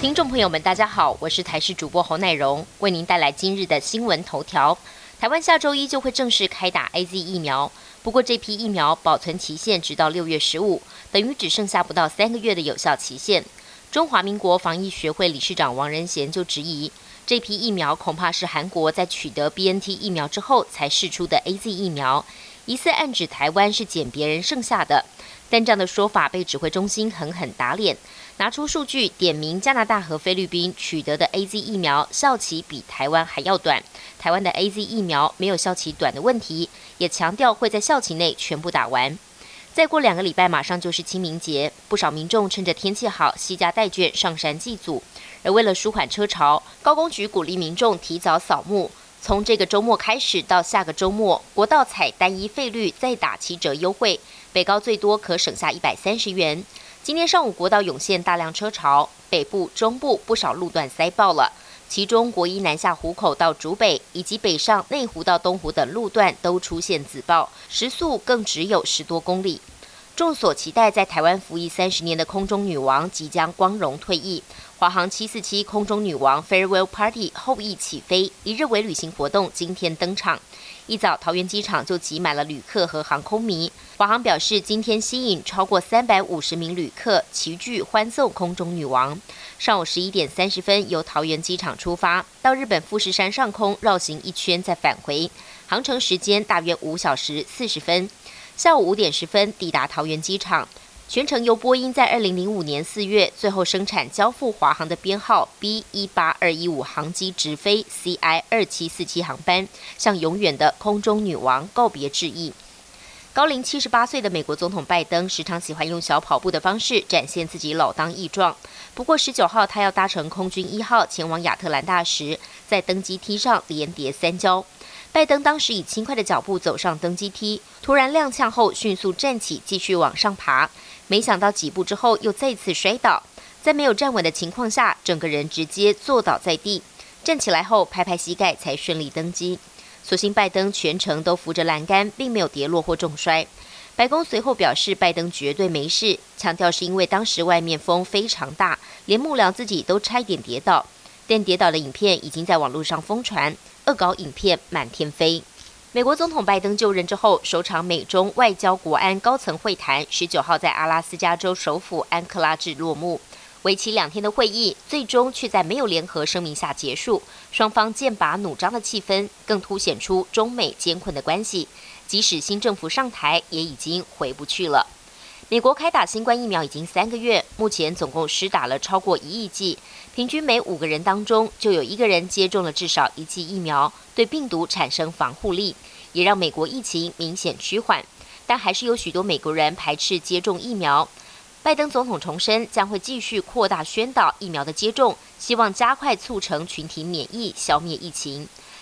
听众朋友们，大家好，我是台视主播侯乃荣，为您带来今日的新闻头条。台湾下周一就会正式开打 A Z 疫苗，不过这批疫苗保存期限直到六月十五，等于只剩下不到三个月的有效期限。中华民国防疫学会理事长王仁贤就质疑，这批疫苗恐怕是韩国在取得 B N T 疫苗之后才试出的 A Z 疫苗，疑似暗指台湾是捡别人剩下的。但这样的说法被指挥中心狠狠打脸。拿出数据点名加拿大和菲律宾取得的 A Z 疫苗效期比台湾还要短，台湾的 A Z 疫苗没有效期短的问题，也强调会在效期内全部打完。再过两个礼拜，马上就是清明节，不少民众趁着天气好，携家带眷上山祭祖。而为了舒缓车潮，高工局鼓励民众提早扫墓，从这个周末开始到下个周末，国道采单一费率再打七折优惠，北高最多可省下一百三十元。今天上午，国道涌现大量车潮，北部、中部不少路段塞爆了。其中，国一南下湖口到竹北，以及北上内湖到东湖等路段都出现自爆，时速更只有十多公里。众所期待，在台湾服役三十年的空中女王即将光荣退役。华航七四七空中女王 Farewell Party 后翼起飞，一日为旅行活动今天登场。一早，桃园机场就挤满了旅客和航空迷。华航表示，今天吸引超过三百五十名旅客齐聚欢送空中女王。上午十一点三十分由桃园机场出发，到日本富士山上空绕行一圈再返回，航程时间大约五小时四十分。下午五点十分抵达桃园机场。全程由波音在二零零五年四月最后生产交付华航的编号 B 一八二一五航机直飞 CI 二七四七航班，向永远的空中女王告别致意。高龄七十八岁的美国总统拜登时常喜欢用小跑步的方式展现自己老当益壮。不过十九号他要搭乘空军一号前往亚特兰大时，在登机梯上连跌三跤。拜登当时以轻快的脚步走上登机梯，突然踉跄后迅速站起，继续往上爬。没想到几步之后又再次摔倒，在没有站稳的情况下，整个人直接坐倒在地。站起来后拍拍膝盖才顺利登机。所幸拜登全程都扶着栏杆，并没有跌落或重摔。白宫随后表示，拜登绝对没事，强调是因为当时外面风非常大，连幕僚自己都差点跌倒。但跌倒的影片已经在网络上疯传，恶搞影片满天飞。美国总统拜登就任之后，首场美中外交国安高层会谈，十九号在阿拉斯加州首府安克拉治落幕。为期两天的会议，最终却在没有联合声明下结束。双方剑拔弩张的气氛，更凸显出中美艰困的关系。即使新政府上台，也已经回不去了。美国开打新冠疫苗已经三个月，目前总共施打了超过一亿剂，平均每五个人当中就有一个人接种了至少一剂疫苗，对病毒产生防护力，也让美国疫情明显趋缓。但还是有许多美国人排斥接种疫苗。拜登总统重申将会继续扩大宣导疫苗的接种，希望加快促成群体免疫，消灭疫情。